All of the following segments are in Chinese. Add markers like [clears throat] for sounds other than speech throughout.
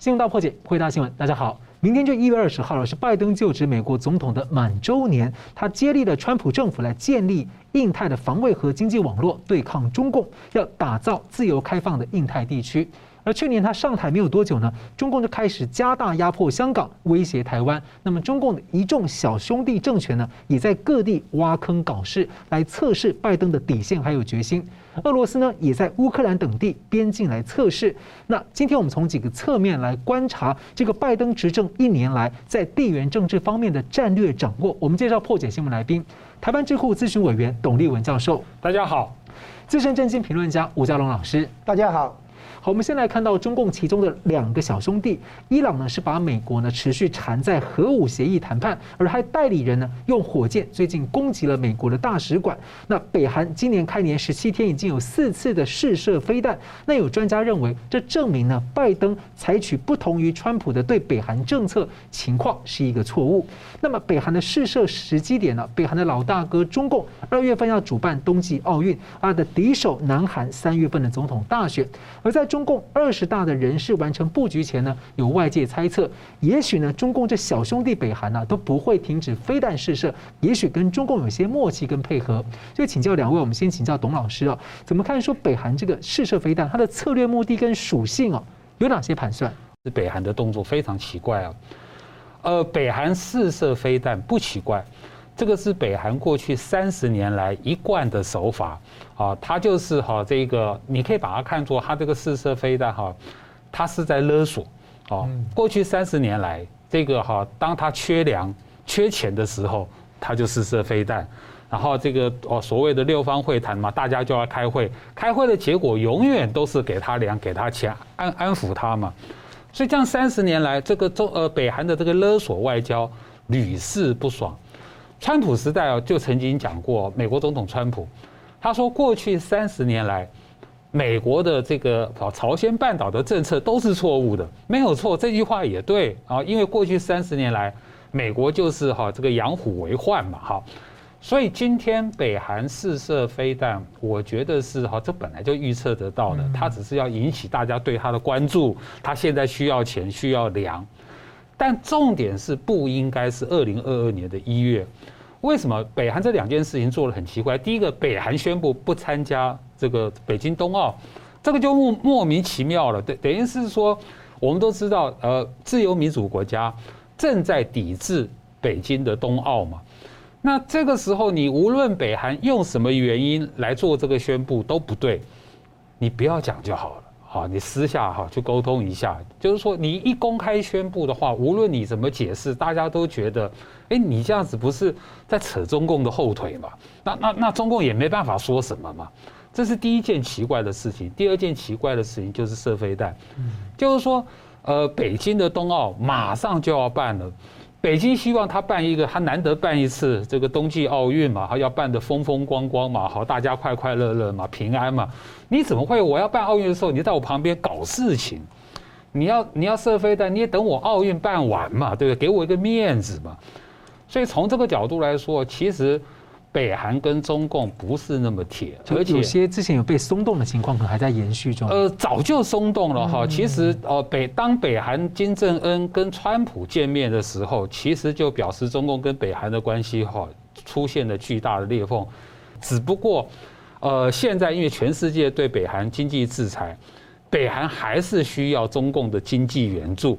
新闻大破解，回答新闻，大家好。明天就一月二十号了，是拜登就职美国总统的满周年。他接力了川普政府来建立印太的防卫和经济网络，对抗中共，要打造自由开放的印太地区。而去年他上台没有多久呢，中共就开始加大压迫香港，威胁台湾。那么中共的一众小兄弟政权呢，也在各地挖坑搞事，来测试拜登的底线还有决心。俄罗斯呢，也在乌克兰等地边境来测试。那今天我们从几个侧面来观察这个拜登执政一年来在地缘政治方面的战略掌握。我们介绍破解新闻来宾，台湾智库咨询委员董立文教授，大家好；资深政经评论家吴家龙老师，大家好。好，我们先来看到中共其中的两个小兄弟，伊朗呢是把美国呢持续缠在核武协议谈判，而还代理人呢用火箭最近攻击了美国的大使馆。那北韩今年开年十七天已经有四次的试射飞弹。那有专家认为，这证明呢拜登采取不同于川普的对北韩政策情况是一个错误。那么北韩的试射时机点呢？北韩的老大哥中共二月份要主办冬季奥运，他的敌手南韩三月份的总统大选，而在中共二十大的人事完成布局前呢，有外界猜测，也许呢，中共这小兄弟北韩呢都不会停止飞弹试射，也许跟中共有些默契跟配合。就请教两位，我们先请教董老师啊，怎么看说北韩这个试射飞弹，它的策略目的跟属性啊，有哪些盘算？是北韩的动作非常奇怪啊，呃，北韩试射飞弹不奇怪。这个是北韩过去三十年来一贯的手法，啊，它就是哈这个，你可以把它看作它这个试射飞弹哈，它是在勒索，啊，过去三十年来这个哈，当它缺粮、缺钱的时候，它就试射飞弹，然后这个哦所谓的六方会谈嘛，大家就要开会，开会的结果永远都是给他粮、给他钱，安安抚他嘛，所以这样三十年来，这个中呃北韩的这个勒索外交屡试不爽。川普时代啊，就曾经讲过，美国总统川普，他说过去三十年来，美国的这个朝鲜半岛的政策都是错误的，没有错，这句话也对啊，因为过去三十年来，美国就是哈这个养虎为患嘛哈，所以今天北韩试射飞弹，我觉得是哈这本来就预测得到的，他只是要引起大家对他的关注，他现在需要钱需要粮。但重点是不应该是二零二二年的一月，为什么北韩这两件事情做得很奇怪？第一个，北韩宣布不参加这个北京冬奥，这个就莫莫名其妙了。等等于是说，我们都知道，呃，自由民主国家正在抵制北京的冬奥嘛。那这个时候，你无论北韩用什么原因来做这个宣布都不对，你不要讲就好了。好，你私下哈去沟通一下，就是说你一公开宣布的话，无论你怎么解释，大家都觉得，哎，你这样子不是在扯中共的后腿嘛？那那那中共也没办法说什么嘛。这是第一件奇怪的事情。第二件奇怪的事情就是射飞弹，就是说，呃，北京的冬奥马上就要办了。北京希望他办一个，他难得办一次这个冬季奥运嘛，他要办的风风光光嘛，好，大家快快乐乐嘛，平安嘛。你怎么会？我要办奥运的时候，你在我旁边搞事情？你要你要射飞弹，你也等我奥运办完嘛，对不对？给我一个面子嘛。所以从这个角度来说，其实。北韩跟中共不是那么铁，而且有些之前有被松动的情况，可能还在延续中。呃，早就松动了哈。其实哦，北当北韩金正恩跟川普见面的时候，其实就表示中共跟北韩的关系哈出现了巨大的裂缝。只不过，呃，现在因为全世界对北韩经济制裁，北韩还是需要中共的经济援助。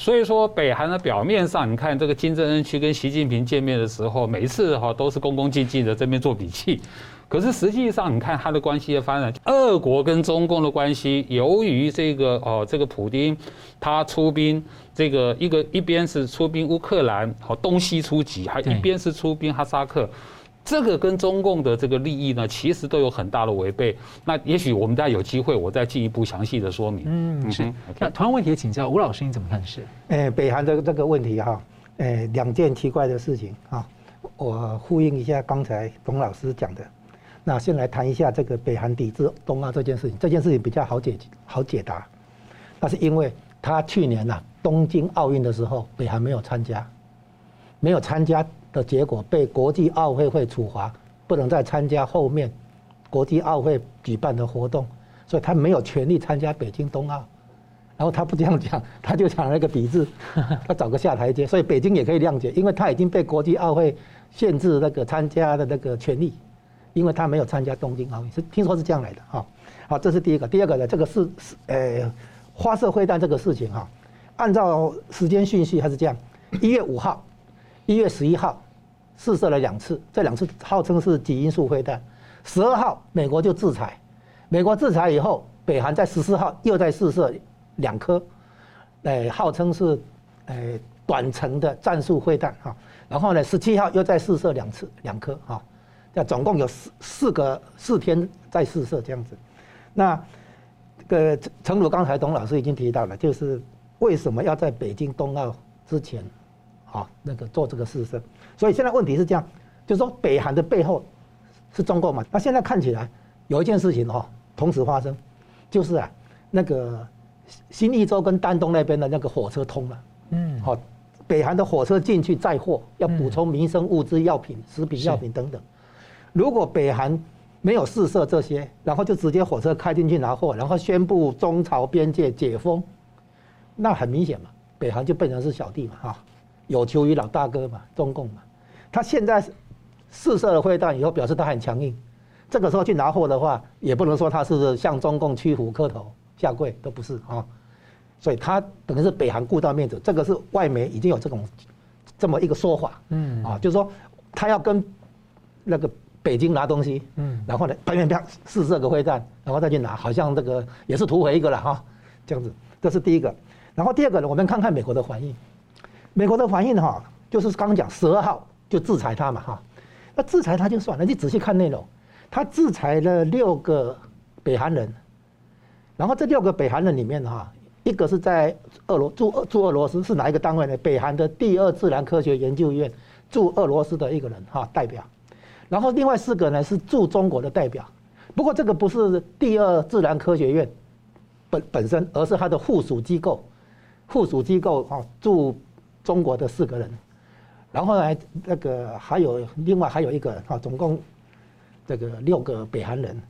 所以说，北韩的表面上，你看这个金正恩去跟习近平见面的时候，每一次哈都是恭恭敬敬的这边做笔记。可是实际上，你看他的关系的发展，俄国跟中共的关系，由于这个哦，这个普丁他出兵，这个一个一边是出兵乌克兰，好东西出击，还一边是出兵哈萨克。这个跟中共的这个利益呢，其实都有很大的违背。那也许我们大家有机会，我再进一步详细的说明。嗯，是。那同样问题也请教吴老师，你怎么看？是？哎，北韩的这个问题哈，哎，两件奇怪的事情啊，我呼应一下刚才董老师讲的。那先来谈一下这个北韩抵制冬奥这件事情，这件事情比较好解好解答。那是因为他去年呐东京奥运的时候，北韩没有参加，没有参加。的结果被国际奥会会处罚，不能再参加后面国际奥会举办的活动，所以他没有权利参加北京冬奥。然后他不这样讲，他就讲那个抵制，他找个下台阶，所以北京也可以谅解，因为他已经被国际奥会限制那个参加的那个权利，因为他没有参加东京奥运，是听说是这样来的哈。好，这是第一个，第二个呢，这个是是呃发射会弹这个事情哈，按照时间顺序还是这样，一月五号，一月十一号试射了两次，这两次号称是极音速飞弹，十二号美国就制裁，美国制裁以后。北韩在十四号又在试射两颗，诶，号称是诶短程的战术飞弹哈，然后呢，十七号又再试射两次两颗哈，这总共有四四个四天在试射这样子。那这个诚如刚才董老师已经提到了，就是为什么要在北京冬奥之前，啊那个做这个试射？所以现在问题是这样，就是说北韩的背后是中共嘛？那现在看起来有一件事情哈，同时发生。就是啊，那个新义州跟丹东那边的那个火车通了，嗯，好，北韩的火车进去载货，要补充民生物资、药品、食品药品等等。如果北韩没有试射这些，然后就直接火车开进去拿货，然后宣布中朝边界解封，那很明显嘛，北韩就变成是小弟嘛，哈，有求于老大哥嘛，中共嘛。他现在试射了会弹以后，表示他很强硬。这个时候去拿货的话，也不能说他是向中共屈服、磕头、下跪，都不是啊。所以他等于是北韩顾到面子，这个是外媒已经有这种这么一个说法，嗯啊，就是说他要跟那个北京拿东西，嗯，然后呢，啪啪啪试射个会弹，然后再去拿，好像这个也是图回一个了哈，这样子，这是第一个。然后第二个呢，我们看看美国的反应。美国的反应哈，就是刚刚讲十二号就制裁他嘛哈，那制裁他就算了，你仔细看内容。他制裁了六个北韩人，然后这六个北韩人里面哈，一个是在俄罗驻驻俄罗斯是哪一个单位呢？北韩的第二自然科学研究院驻俄罗斯的一个人哈代表，然后另外四个呢是驻中国的代表，不过这个不是第二自然科学院本本身，而是他的附属机构，附属机构哈驻中国的四个人，然后呢那个还有另外还有一个啊总共。这个六个北韩人，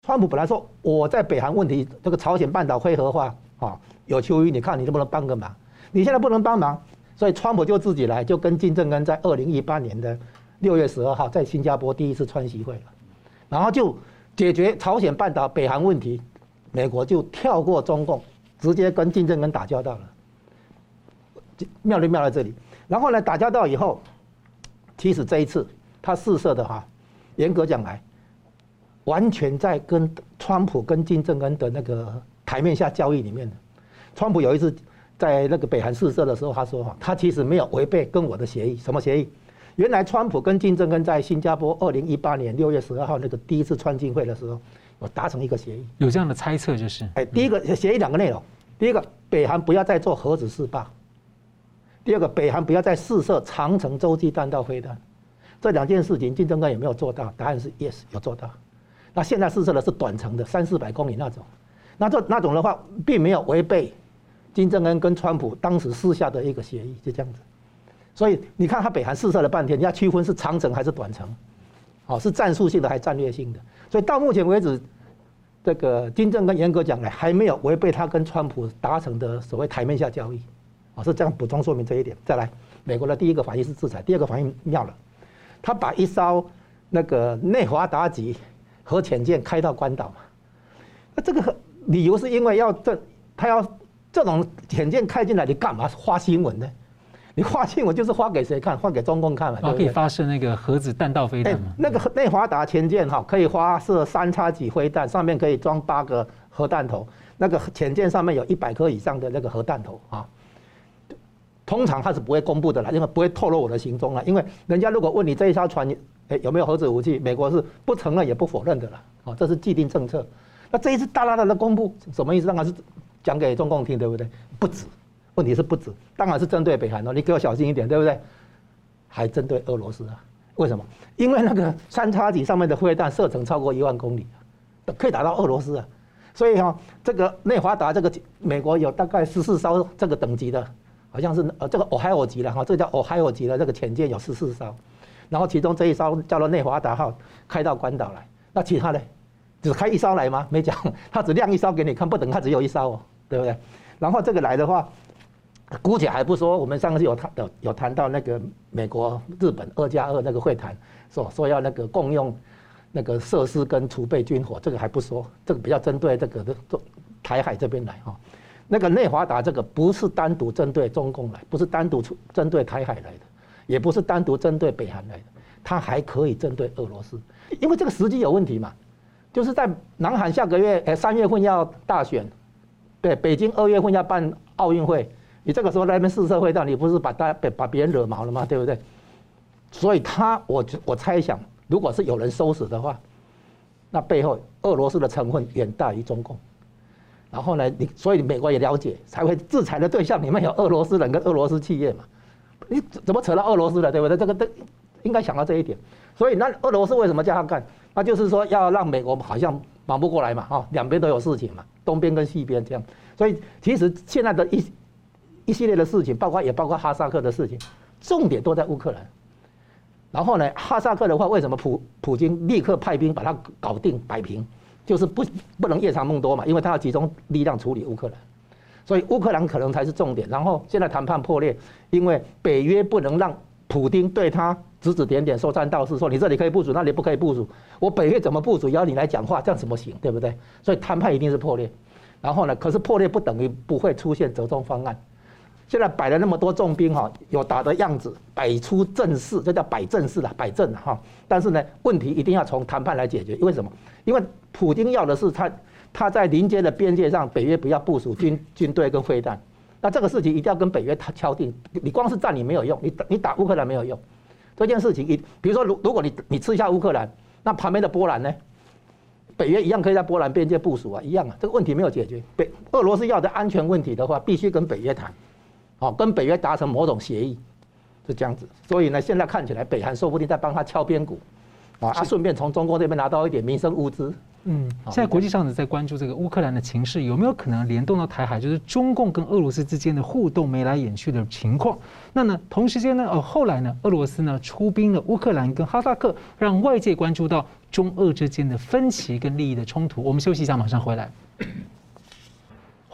川普本来说我在北韩问题，这个朝鲜半岛非核化啊，有求于你看你能不能帮个忙？你现在不能帮忙，所以川普就自己来，就跟金正恩在二零一八年的六月十二号在新加坡第一次川习会了，然后就解决朝鲜半岛北韩问题，美国就跳过中共，直接跟金正恩打交道了，妙就妙在这里。然后呢，打交道以后，其实这一次他试射的哈。严格讲来，完全在跟川普跟金正恩的那个台面下交易里面的。川普有一次在那个北韩试射的时候，他说哈，他其实没有违背跟我的协议。什么协议？原来川普跟金正恩在新加坡二零一八年六月十二号那个第一次川金会的时候，我达成一个协议。有这样的猜测就是，哎，第一个协议两个内容，第一个北韩不要再做核子试爆，第二个北韩不要再试射长程洲际弹道飞弹。这两件事情，金正恩有没有做到？答案是 yes，有做到。那现在试射的是短程的，三四百公里那种。那这那种的话，并没有违背金正恩跟川普当时私下的一个协议，就这样子。所以你看，他北韩试射了半天，你要区分是长程还是短程，哦，是战术性的还是战略性的？所以到目前为止，这个金正恩严格讲来，还没有违背他跟川普达成的所谓台面下交易，哦，是这样补充说明这一点。再来，美国的第一个反应是制裁，第二个反应妙了。他把一艘那个内华达级核潜舰开到关岛嘛？那这个理由是因为要这，他要这种潜舰开进来，你干嘛发新闻呢？你发新闻就是发给谁看？发给中共看嘛？可以发射那个核子弹道飞弹嘛？那个内华达潜舰哈，可以发射三叉戟飞弹，上面可以装八个核弹头。那个潜舰上面有一百颗以上的那个核弹头啊。通常他是不会公布的啦，因为不会透露我的行踪了。因为人家如果问你这一艘船，诶有没有核子武器，美国是不承认也不否认的啦。哦，这是既定政策。那这一次大大的公布，什么意思？当然是讲给中共听，对不对？不止，问题是不止，当然是针对北韩哦，你给我小心一点，对不对？还针对俄罗斯啊？为什么？因为那个三叉戟上面的飞弹射程超过一万公里，可以打到俄罗斯啊。所以哈，这个内华达这个美国有大概十四艘这个等级的。好像是呃，这个俄亥俄级的哈，这个叫俄亥俄级的这个潜舰有十四艘，然后其中这一艘叫做内华达号开到关岛来，那其他的只开一艘来吗？没讲，[laughs] 他只亮一艘给你看，不等他只有一艘哦，对不对？然后这个来的话，姑且还不说，我们上次有谈有有谈到那个美国、日本二加二那个会谈，说说要那个共用那个设施跟储备军火，这个还不说，这个比较针对这个的台海这边来哈。那个内华达这个不是单独针对中共来，不是单独出针对台海来的，也不是单独针对北韩来的，它还可以针对俄罗斯，因为这个时机有问题嘛，就是在南韩下个月诶三月份要大选，对，北京二月份要办奥运会。你这个时候来那边试射会弹，你不是把大家把别人惹毛了吗？对不对？所以他，我我猜想，如果是有人收拾的话，那背后俄罗斯的成分远大于中共。然后呢，你所以美国也了解，才会制裁的对象里面有俄罗斯人跟俄罗斯企业嘛。你怎么扯到俄罗斯了？对不对？这个都应该想到这一点。所以那俄罗斯为什么叫他干？那就是说要让美国好像忙不过来嘛，哈，两边都有事情嘛，东边跟西边这样。所以其实现在的一。一系列的事情，包括也包括哈萨克的事情，重点都在乌克兰。然后呢，哈萨克的话，为什么普普京立刻派兵把它搞定摆平？就是不不能夜长梦多嘛，因为他要集中力量处理乌克兰。所以乌克兰可能才是重点。然后现在谈判破裂，因为北约不能让普丁对他指指点点、说三道四，说你这里可以部署，那里不可以部署。我北约怎么部署，要你来讲话，这样怎么行？对不对？所以谈判一定是破裂。然后呢，可是破裂不等于不会出现折中方案。现在摆了那么多重兵哈，有打的样子，摆出阵势，这叫摆阵势了，摆阵哈。但是呢，问题一定要从谈判来解决。因为什么？因为普京要的是他他在临街的边界上，北约不要部署军军队跟飞弹。那这个事情一定要跟北约他敲定。你光是占领没有用，你打你打乌克兰没有用。这件事情你，比如说如如果你你吃下乌克兰，那旁边的波兰呢？北约一样可以在波兰边界部署啊，一样啊。这个问题没有解决。北俄罗斯要的安全问题的话，必须跟北约谈。哦，跟北约达成某种协议，是这样子。所以呢，现在看起来北韩说不定在帮他敲边鼓，啊，他顺便从中国这边拿到一点民生物资。嗯，现在国际上呢在关注这个乌克兰的情势，有没有可能联动到台海，就是中共跟俄罗斯之间的互动眉来眼去的情况？那呢，同时间呢，呃，后来呢，俄罗斯呢出兵了乌克兰跟哈萨克，让外界关注到中俄之间的分歧跟利益的冲突。我们休息一下，马上回来。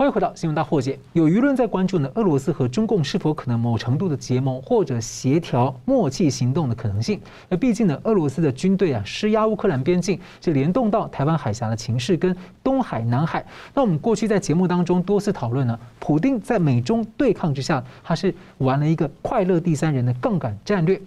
欢迎回到新闻大破解。有舆论在关注呢，俄罗斯和中共是否可能某程度的结盟或者协调默契行动的可能性？那毕竟呢，俄罗斯的军队啊施压乌克兰边境，就联动到台湾海峡的情势跟东海、南海。那我们过去在节目当中多次讨论呢，普丁在美中对抗之下，他是玩了一个快乐第三人的杠杆战略。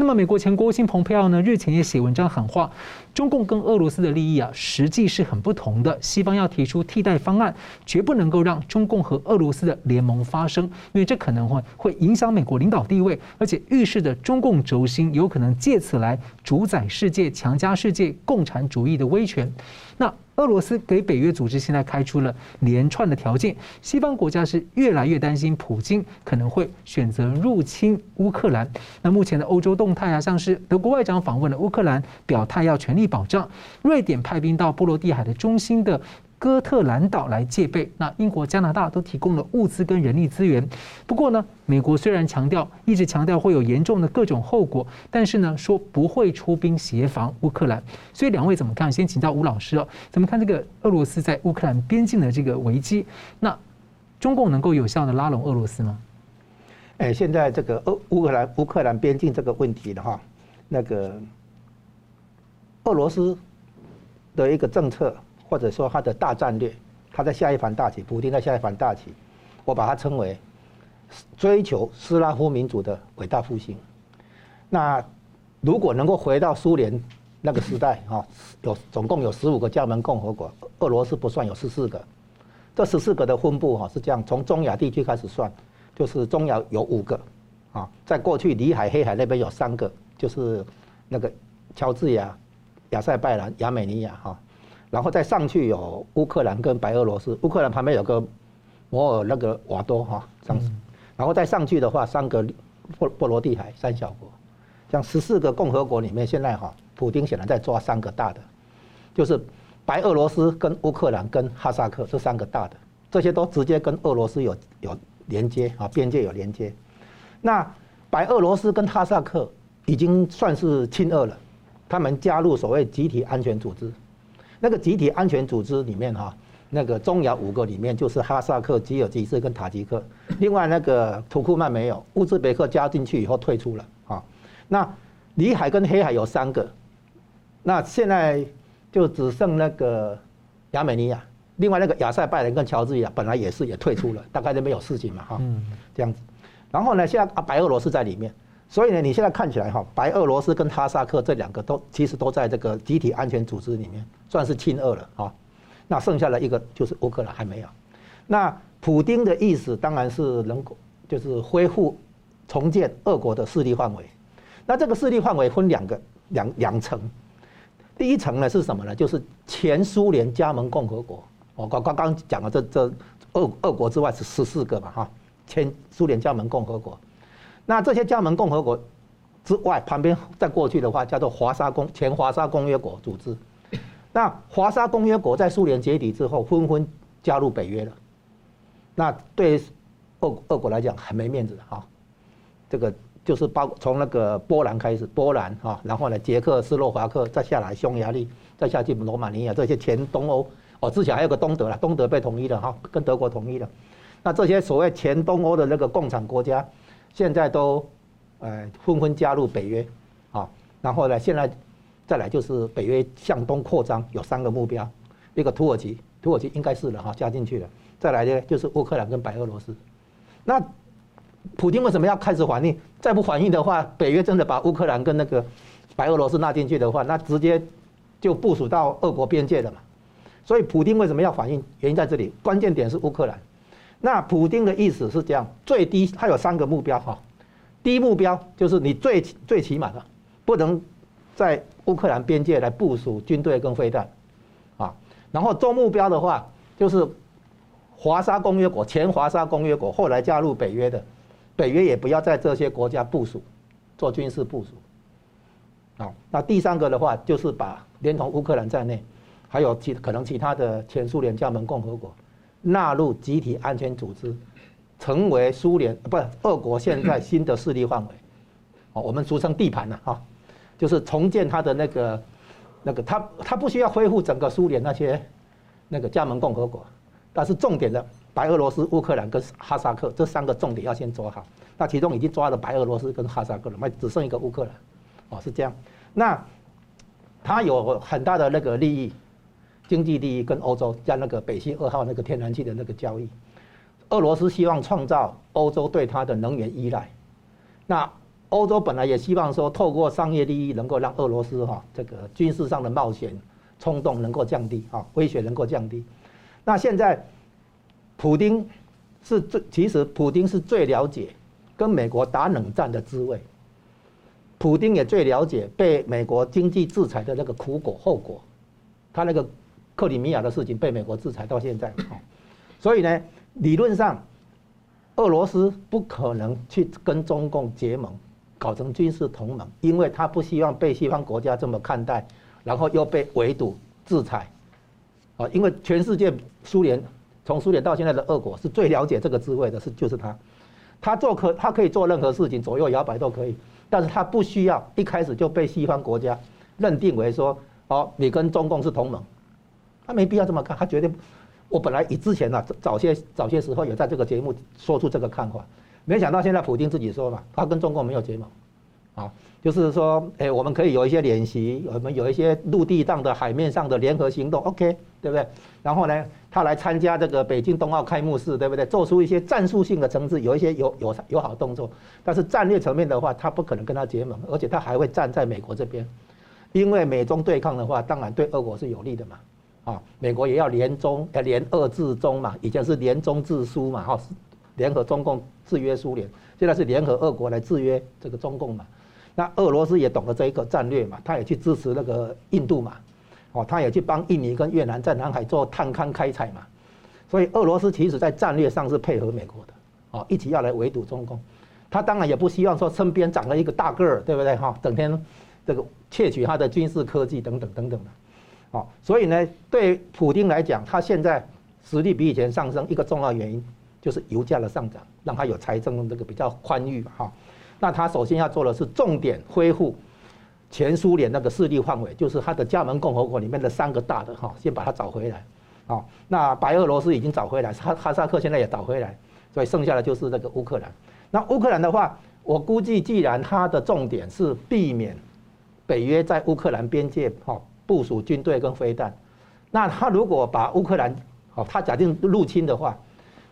那么，美国前国务卿蓬佩奥呢，日前也写文章喊话，中共跟俄罗斯的利益啊，实际是很不同的。西方要提出替代方案，绝不能够让中共和俄罗斯的联盟发生，因为这可能会会影响美国领导地位，而且预示着中共轴心有可能借此来主宰世界、强加世界共产主义的威权。那。俄罗斯给北约组织现在开出了连串的条件，西方国家是越来越担心普京可能会选择入侵乌克兰。那目前的欧洲动态啊，像是德国外长访问了乌克兰，表态要全力保障；瑞典派兵到波罗的海的中心的。哥特兰岛来戒备，那英国、加拿大都提供了物资跟人力资源。不过呢，美国虽然强调，一直强调会有严重的各种后果，但是呢，说不会出兵协防乌克兰。所以两位怎么看？先请教吴老师哦，怎么看这个俄罗斯在乌克兰边境的这个危机？那中共能够有效的拉拢俄罗斯吗？哎，现在这个俄乌克兰乌克兰边境这个问题的话，那个俄罗斯的一个政策。或者说他的大战略，他在下一盘大棋，普丁在下一盘大棋，我把它称为追求斯拉夫民族的伟大复兴。那如果能够回到苏联那个时代，哈，有总共有十五个加盟共和国，俄罗斯不算有十四个，这十四个的分布哈是这样，从中亚地区开始算，就是中亚有五个，啊，在过去里海、黑海那边有三个，就是那个乔治亚、亚塞拜然、亚美尼亚，哈。然后再上去有乌克兰跟白俄罗斯，乌克兰旁边有个摩尔那个瓦多哈，这样子，然后再上去的话，三个波波罗的海三小国，像十四个共和国里面，现在哈，普京显然在抓三个大的，就是白俄罗斯跟乌克兰跟哈萨克这三个大的，这些都直接跟俄罗斯有有连接啊，边界有连接。那白俄罗斯跟哈萨克已经算是亲俄了，他们加入所谓集体安全组织。那个集体安全组织里面哈，那个中亚五个里面就是哈萨克、吉尔吉斯跟塔吉克，另外那个土库曼没有，乌兹别克加进去以后退出了啊。那里海跟黑海有三个，那现在就只剩那个亚美尼亚，另外那个亚塞拜然跟乔治亚本来也是也退出了，大概都没有事情嘛哈，这样子。然后呢，现在啊白俄罗斯在里面，所以呢你现在看起来哈，白俄罗斯跟哈萨克这两个都其实都在这个集体安全组织里面算是亲俄了啊。那剩下的一个就是乌克兰还没有，那普丁的意思当然是能够就是恢复重建俄国的势力范围，那这个势力范围分两个两两层，第一层呢是什么呢？就是前苏联加盟共和国，我刚刚刚讲了这这俄俄国之外是十四个嘛哈，前苏联加盟共和国，那这些加盟共和国之外旁边再过去的话叫做华沙公前华沙公约国组织。那华沙公约国在苏联解体之后，纷纷加入北约了。那对俄俄国来讲很没面子哈。这个就是包从那个波兰开始，波兰哈，然后呢，捷克斯洛伐克，再下来匈牙利，再下去罗马尼亚这些前东欧哦，之前还有个东德了，东德被统一了哈，跟德国统一了。那这些所谓前东欧的那个共产国家，现在都呃纷纷加入北约啊，然后呢，现在。再来就是北约向东扩张，有三个目标，一个土耳其，土耳其应该是了哈，加进去了。再来呢就是乌克兰跟白俄罗斯。那普丁为什么要开始反应？再不反应的话，北约真的把乌克兰跟那个白俄罗斯纳进去的话，那直接就部署到俄国边界了嘛。所以普丁为什么要反应？原因在这里，关键点是乌克兰。那普丁的意思是这样：最低他有三个目标哈，第一目标就是你最最起码的不能。在乌克兰边界来部署军队跟飞弹，啊，然后中目标的话就是华沙公约国前华沙公约国后来加入北约的，北约也不要在这些国家部署做军事部署，啊，那第三个的话就是把连同乌克兰在内，还有其可能其他的前苏联加盟共和国纳入集体安全组织，成为苏联不是俄国现在新的势力范围，哦，我们俗称地盘了哈。就是重建他的那个，那个他他不需要恢复整个苏联那些那个加盟共和国，但是重点的白俄罗斯、乌克兰跟哈萨克这三个重点要先抓好。那其中已经抓了白俄罗斯跟哈萨克了，那只剩一个乌克兰，哦是这样。那他有很大的那个利益，经济利益跟欧洲加那个北溪二号那个天然气的那个交易，俄罗斯希望创造欧洲对它的能源依赖，那。欧洲本来也希望说，透过商业利益能够让俄罗斯哈这个军事上的冒险冲动能够降低啊，威胁能够降低。那现在，普丁是最其实普丁是最了解跟美国打冷战的滋味，普丁也最了解被美国经济制裁的那个苦果后果。他那个克里米亚的事情被美国制裁到现在，所以呢，理论上俄罗斯不可能去跟中共结盟。搞成军事同盟，因为他不希望被西方国家这么看待，然后又被围堵制裁，啊，因为全世界苏联从苏联到现在的俄国是最了解这个滋味的，是就是他，他做可他可以做任何事情，左右摇摆都可以，但是他不需要一开始就被西方国家认定为说，哦，你跟中共是同盟，他没必要这么看，他绝对，我本来以之前呢早些早些时候有在这个节目说出这个看法。没想到现在普京自己说嘛，他跟中共没有结盟，啊，就是说，哎，我们可以有一些演习，我们有一些陆地上的、海面上的联合行动，OK，对不对？然后呢，他来参加这个北京冬奥开幕式，对不对？做出一些战术性的层次，有一些有有友好动作，但是战略层面的话，他不可能跟他结盟，而且他还会站在美国这边，因为美中对抗的话，当然对俄国是有利的嘛，啊，美国也要联中，呃，联俄制中嘛，以前是联中制苏嘛，哈。联合中共制约苏联，现在是联合俄国来制约这个中共嘛？那俄罗斯也懂得这一个战略嘛？他也去支持那个印度嘛？哦，他也去帮印尼跟越南在南海做探勘开采嘛？所以俄罗斯其实在战略上是配合美国的，哦，一起要来围堵中共。他当然也不希望说身边长了一个大个儿，对不对？哈，整天这个窃取他的军事科技等等等等的，哦，所以呢，对普丁来讲，他现在实力比以前上升，一个重要原因。就是油价的上涨，让他有财政这个比较宽裕哈。那他首先要做的是重点恢复前苏联那个势力范围，就是他的加盟共和国里面的三个大的哈，先把它找回来。哦，那白俄罗斯已经找回来，哈哈萨克现在也找回来，所以剩下的就是这个乌克兰。那乌克兰的话，我估计既然它的重点是避免北约在乌克兰边界哈部署军队跟飞弹，那他如果把乌克兰哦，他假定入侵的话，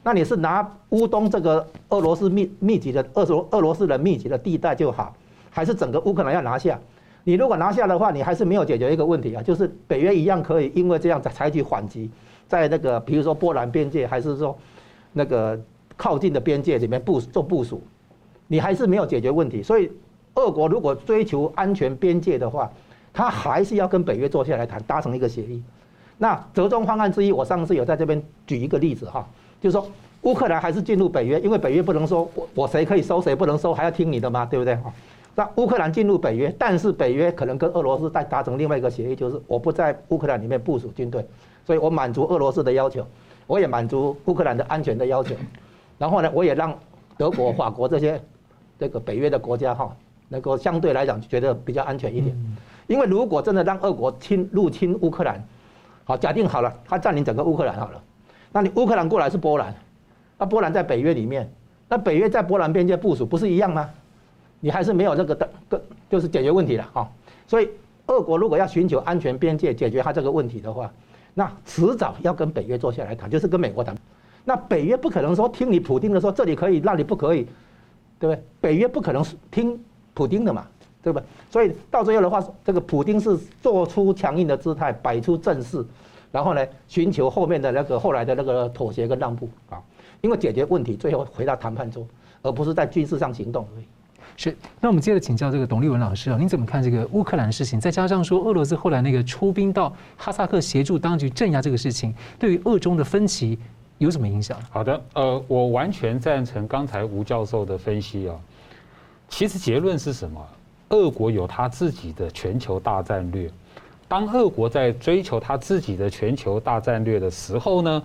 那你是拿乌东这个俄罗斯密密集的俄罗俄罗斯人密集的地带就好，还是整个乌克兰要拿下？你如果拿下的话，你还是没有解决一个问题啊，就是北约一样可以因为这样采采取反击，在那个比如说波兰边界，还是说那个靠近的边界里面部做部署，你还是没有解决问题。所以，俄国如果追求安全边界的话，他还是要跟北约坐下来谈，达成一个协议。那折中方案之一，我上次有在这边举一个例子哈，就是说乌克兰还是进入北约，因为北约不能说我我谁可以收谁不能收，还要听你的吗？对不对哈？那乌克兰进入北约，但是北约可能跟俄罗斯再达成另外一个协议，就是我不在乌克兰里面部署军队，所以我满足俄罗斯的要求，我也满足乌克兰的安全的要求，然后呢，我也让德国、法国这些这个北约的国家哈，能够相对来讲觉得比较安全一点。因为如果真的让俄国侵入侵乌克兰，好，假定好了，他占领整个乌克兰好了，那你乌克兰过来是波兰，那波兰在北约里面，那北约在波兰边界部署不是一样吗？你还是没有这个的，个就是解决问题了哈。所以，俄国如果要寻求安全边界，解决他这个问题的话，那迟早要跟北约坐下来谈，就是跟美国谈。那北约不可能说听你普丁的说这里可以，那里不可以，对不对？北约不可能听普丁的嘛，对不对？所以到最后的话，这个普京是做出强硬的姿态，摆出阵势，然后呢，寻求后面的那个后来的那个妥协跟让步啊。因为解决问题最后回到谈判桌，而不是在军事上行动而已。是，那我们接着请教这个董立文老师啊，您怎么看这个乌克兰的事情？再加上说俄罗斯后来那个出兵到哈萨克协助当局镇压这个事情，对于俄中的分歧有什么影响？好的，呃，我完全赞成刚才吴教授的分析啊。其实结论是什么？俄国有他自己的全球大战略。当俄国在追求他自己的全球大战略的时候呢，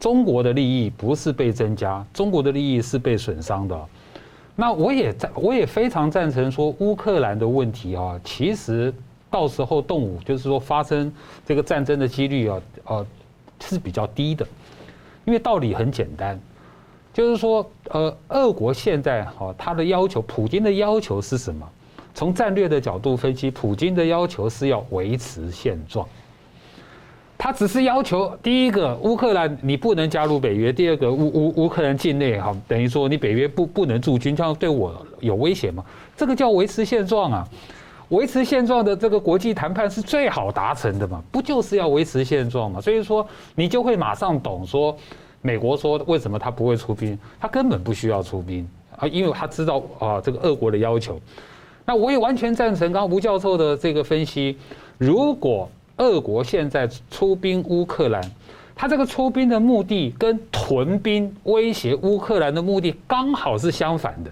中国的利益不是被增加，中国的利益是被损伤的。那我也在，我也非常赞成说乌克兰的问题啊，其实到时候动武就是说发生这个战争的几率啊，呃是比较低的，因为道理很简单，就是说呃，俄国现在哈，他的要求，普京的要求是什么？从战略的角度分析，普京的要求是要维持现状。他只是要求第一个乌克兰你不能加入北约，第二个乌乌乌克兰境内哈，等于说你北约不不能驻军，这样对我有威胁吗？这个叫维持现状啊，维持现状的这个国际谈判是最好达成的嘛，不就是要维持现状嘛？所以说你就会马上懂说，美国说为什么他不会出兵，他根本不需要出兵啊，因为他知道啊这个俄国的要求。那我也完全赞成刚吴教授的这个分析，如果。俄国现在出兵乌克兰，他这个出兵的目的跟屯兵威胁乌克兰的目的刚好是相反的。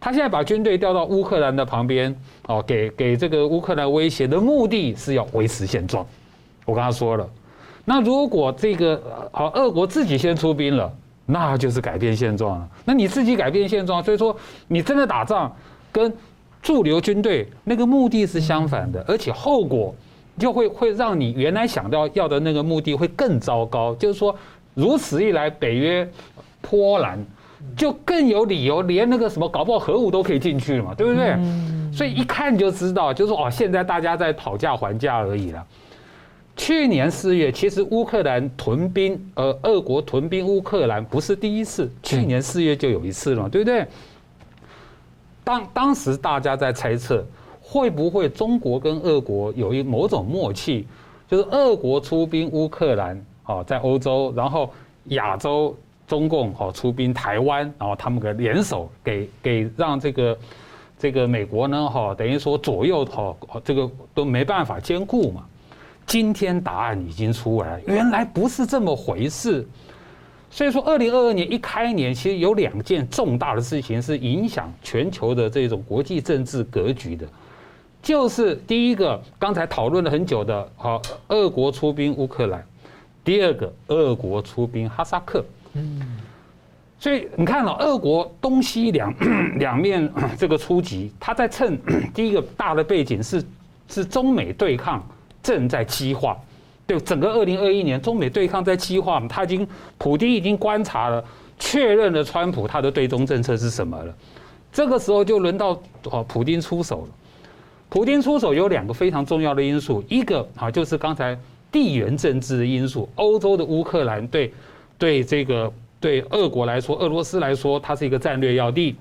他现在把军队调到乌克兰的旁边，哦，给给这个乌克兰威胁的目的是要维持现状。我刚才说了，那如果这个好，俄国自己先出兵了，那就是改变现状了。那你自己改变现状，所以说你真的打仗跟驻留军队那个目的是相反的，而且后果。就会会让你原来想到要的那个目的会更糟糕，就是说，如此一来，北约、波兰就更有理由，连那个什么搞不好核武都可以进去了嘛，对不对？所以一看就知道，就是说哦，现在大家在讨价还价而已了。去年四月，其实乌克兰屯兵，呃，俄国屯兵乌克兰不是第一次，去年四月就有一次了，对不对？当当时大家在猜测。会不会中国跟俄国有一某种默契，就是俄国出兵乌克兰，哦，在欧洲，然后亚洲中共哦出兵台湾，然后他们个联手给给让这个这个美国呢，哈，等于说左右哈，这个都没办法兼顾嘛。今天答案已经出来了，原来不是这么回事。所以说，二零二二年一开年，其实有两件重大的事情是影响全球的这种国际政治格局的。就是第一个，刚才讨论了很久的，好，俄国出兵乌克兰；第二个，俄国出兵哈萨克。嗯，所以你看了，俄国东西两 [clears throat] 两面 [clears throat] 这个出击，他在趁 [clears throat] 第一个大的背景是是中美对抗正在激化，对整个二零二一年中美对抗在激化嘛，他已经普丁已经观察了，确认了川普他的对中政策是什么了。这个时候就轮到哦普丁出手了。普丁出手有两个非常重要的因素，一个啊就是刚才地缘政治的因素，欧洲的乌克兰对对这个对俄国来说，俄罗斯来说，它是一个战略要地。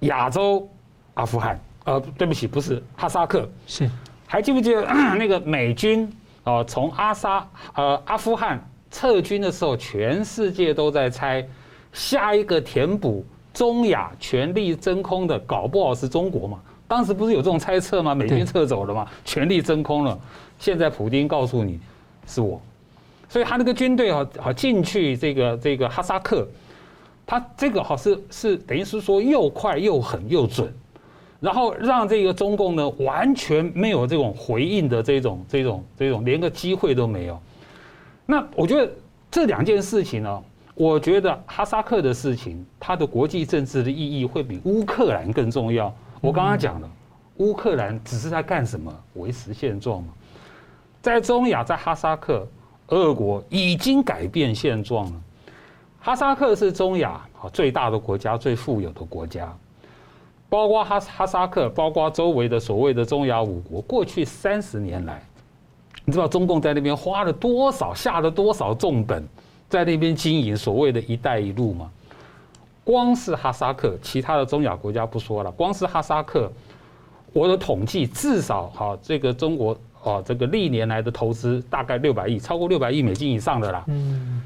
亚洲，阿富汗，呃，对不起，不是哈萨克，是，还记不记得 [clears throat] 那个美军哦，从阿沙呃阿富汗撤军的时候，全世界都在猜下一个填补中亚权力真空的，搞不好是中国嘛？当时不是有这种猜测吗？美军撤走了嘛，[laughs] 权力真空了。现在普京告诉你，是我，所以他那个军队哈好进去这个这个哈萨克。他这个好是是等于是说又快又狠又准，然后让这个中共呢完全没有这种回应的这种这种这种连个机会都没有。那我觉得这两件事情呢，我觉得哈萨克的事情，它的国际政治的意义会比乌克兰更重要。我刚刚讲了，乌克兰只是在干什么？维持现状嘛。在中亚，在哈萨克，俄国已经改变现状了。哈萨克是中亚啊最大的国家，最富有的国家，包括哈哈萨克，包括周围的所谓的中亚五国。过去三十年来，你知道中共在那边花了多少，下了多少重本，在那边经营所谓的一带一路吗？光是哈萨克，其他的中亚国家不说了，光是哈萨克，我的统计至少哈，这个中国哦，这个历年来的投资大概六百亿，超过六百亿美金以上的啦。嗯。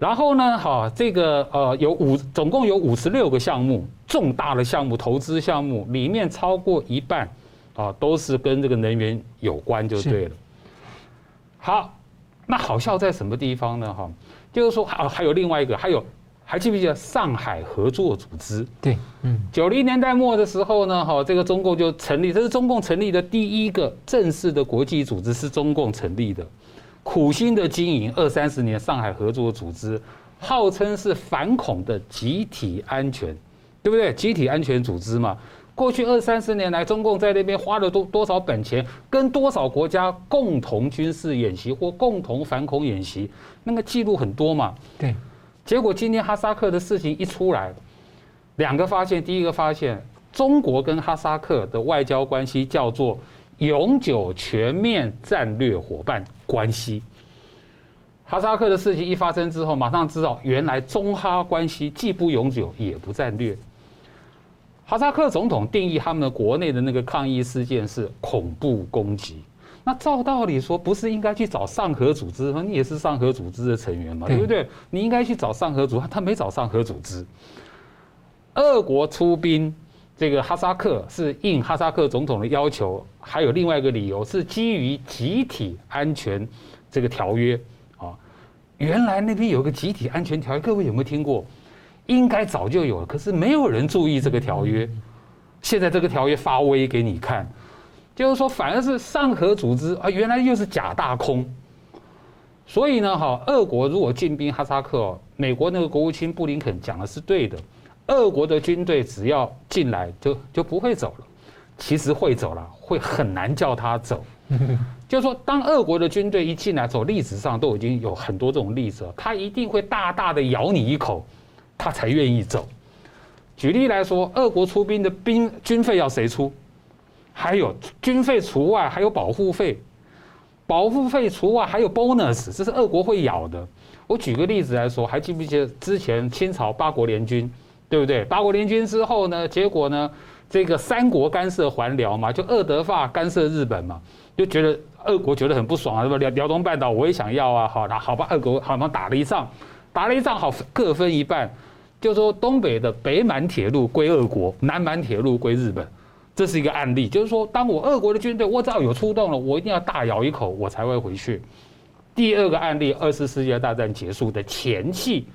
然后呢，哈，这个呃有五，总共有五十六个项目，重大的项目、投资项目里面超过一半，啊，都是跟这个能源有关，就对了。好，那好笑在什么地方呢？哈，就是说啊，还有另外一个，还有还记不记得上海合作组织？对，嗯，九零年代末的时候呢，哈，这个中共就成立，这是中共成立的第一个正式的国际组织，是中共成立的。苦心的经营二三十年，上海合作组织号称是反恐的集体安全，对不对？集体安全组织嘛。过去二三十年来，中共在那边花了多多少本钱，跟多少国家共同军事演习或共同反恐演习，那个记录很多嘛。对。结果今天哈萨克的事情一出来，两个发现：第一个发现，中国跟哈萨克的外交关系叫做。永久全面战略伙伴关系。哈萨克的事情一发生之后，马上知道原来中哈关系既不永久也不战略。哈萨克总统定义他们的国内的那个抗议事件是恐怖攻击。那照道理说，不是应该去找上合组织吗？你也是上合组织的成员嘛，对不对？你应该去找上合组，他没找上合组织。俄国出兵。这个哈萨克是应哈萨克总统的要求，还有另外一个理由是基于集体安全这个条约啊。原来那边有个集体安全条约，各位有没有听过？应该早就有了，可是没有人注意这个条约。现在这个条约发威给你看，就是说反而是上合组织啊，原来又是假大空。所以呢，哈，俄国如果进兵哈萨克，美国那个国务卿布林肯讲的是对的。俄国的军队只要进来就就不会走了，其实会走了，会很难叫他走。就是说，当俄国的军队一进来走，历史上都已经有很多这种例子了，他一定会大大的咬你一口，他才愿意走。举例来说，俄国出兵的兵军费要谁出？还有军费除外，还有保护费，保护费除外，还有 bonus，这是俄国会咬的。我举个例子来说，还记不记得之前清朝八国联军？对不对？八国联军之后呢？结果呢？这个三国干涉还辽嘛，就俄德法干涉日本嘛，就觉得俄国觉得很不爽啊，是吧？辽辽东半岛我也想要啊，好，那好吧，俄国好像打了一仗，打了一仗好各分一半，就说东北的北满铁路归俄国，南满铁路归日本，这是一个案例，就是说，当我俄国的军队我只要有出动了，我一定要大咬一口，我才会回去。第二个案例，二次世界大战结束的前夕。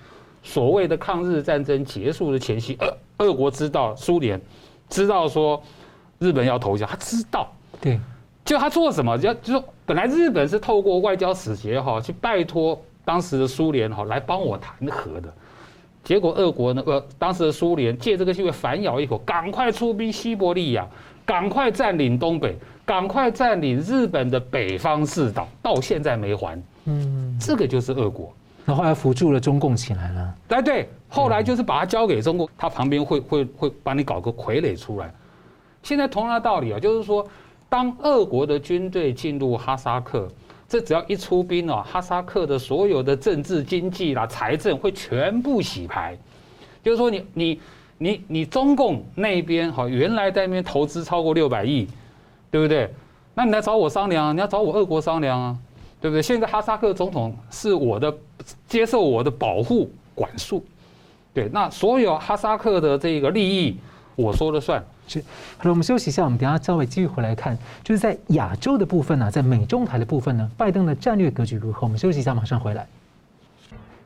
所谓的抗日战争结束的前夕，俄俄国知道苏联知道说日本要投降，他知道，对，就他做什么？就就说本来日本是透过外交使节哈去拜托当时的苏联哈来帮我谈和的，结果俄国呢呃当时的苏联借这个机会反咬一口，赶快出兵西伯利亚，赶快占领东北，赶快占领日本的北方四岛，到现在没还。嗯，这个就是俄国。然后来扶助了中共起来了。哎，对，后来就是把它交给中共，他旁边会会会帮你搞个傀儡出来。现在同样的道理啊，就是说，当俄国的军队进入哈萨克，这只要一出兵啊，哈萨克的所有的政治、经济啦、财政会全部洗牌。就是说你，你你你中共那边哈，原来在那边投资超过六百亿，对不对？那你来找我商量啊，你要找我俄国商量啊，对不对？现在哈萨克总统是我的，接受我的保护管束，对，那所有哈萨克的这个利益，我说了算。是，好了，我们休息一下，我们等下稍微继续回来看，就是在亚洲的部分呢、在美中台的部分呢，拜登的战略格局如何？我们休息一下，马上回来。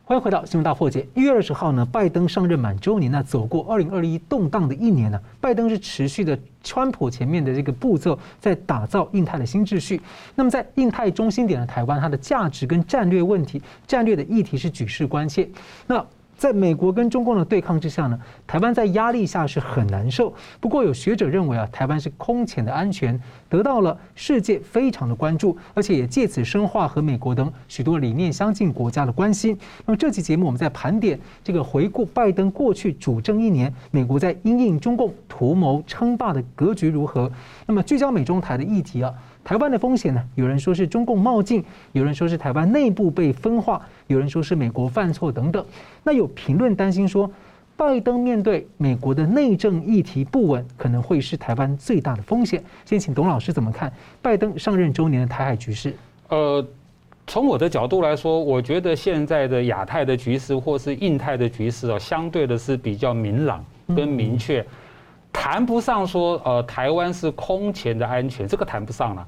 欢迎回到新闻大破解。一月二十号呢，拜登上任满周年，那走过二零二一动荡的一年呢，拜登是持续的川普前面的这个步骤，在打造印太的新秩序。那么在印太中心点的台湾，它的价值跟战略问题、战略的议题是举世关切。那在美国跟中共的对抗之下呢，台湾在压力下是很难受。不过有学者认为啊，台湾是空前的安全，得到了世界非常的关注，而且也借此深化和美国等许多理念相近国家的关系。那么这期节目我们在盘点这个回顾拜登过去主政一年，美国在因应中共图谋称霸的格局如何？那么聚焦美中台的议题啊。台湾的风险呢？有人说是中共冒进，有人说是台湾内部被分化，有人说是美国犯错等等。那有评论担心说，拜登面对美国的内政议题不稳，可能会是台湾最大的风险。先请董老师怎么看拜登上任周年的台海局势？呃，从我的角度来说，我觉得现在的亚太的局势或是印太的局势啊，相对的是比较明朗跟明确。嗯谈不上说，呃，台湾是空前的安全，这个谈不上了。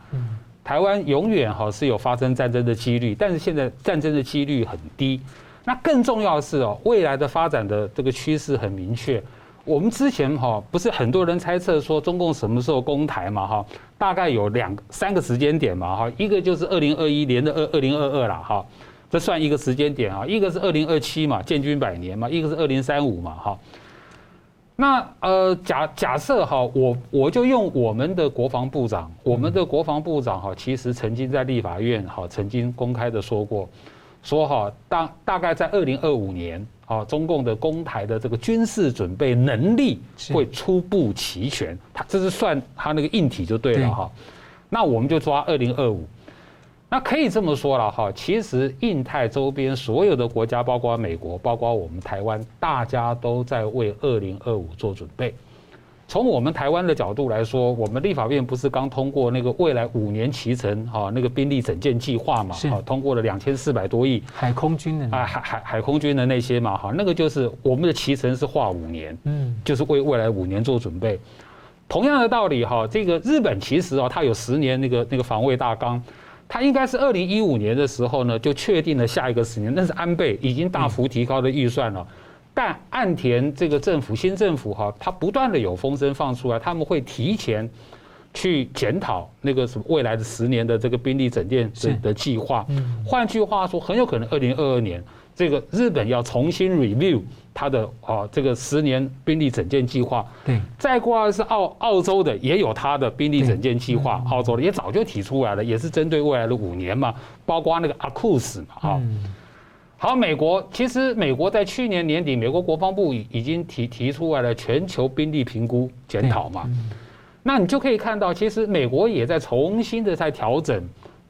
台湾永远哈是有发生战争的几率，但是现在战争的几率很低。那更重要的是哦，未来的发展的这个趋势很明确。我们之前哈不是很多人猜测说中共什么时候攻台嘛哈，大概有两三个时间点嘛哈，一个就是二零二一年的二二零二二了哈，这算一个时间点啊，一个是二零二七嘛，建军百年嘛，一个是二零三五嘛哈。那呃，假假设哈，我我就用我们的国防部长，我们的国防部长哈，其实曾经在立法院哈，曾经公开的说过，说哈大大概在二零二五年啊，中共的攻台的这个军事准备能力会初步齐全，他这是算他那个硬体就对了哈。那我们就抓二零二五。那可以这么说了哈，其实印太周边所有的国家，包括美国，包括我们台湾，大家都在为二零二五做准备。从我们台湾的角度来说，我们立法院不是刚通过那个未来五年期程哈那个兵力整建计划嘛？哈，通过了两千四百多亿海空军的啊海海海空军的那些嘛哈，那个就是我们的期程是划五年，嗯，就是为未来五年做准备。同样的道理哈，这个日本其实啊，它有十年那个那个防卫大纲。他应该是二零一五年的时候呢，就确定了下一个十年，那是安倍已经大幅提高的预算了。但岸田这个政府新政府哈，他不断的有风声放出来，他们会提前去检讨那个什么未来的十年的这个兵力整建的的计划。换句话说，很有可能二零二二年这个日本要重新 review。他的啊，这个十年兵力整建计划，对，再过来是澳澳洲的，也有他的兵力整建计划，澳洲的也早就提出来了，也是针对未来的五年嘛，包括那个阿库斯嘛，啊，好，美国其实美国在去年年底，美国国防部已已经提提出来了全球兵力评估检讨嘛，那你就可以看到，其实美国也在重新的在调整，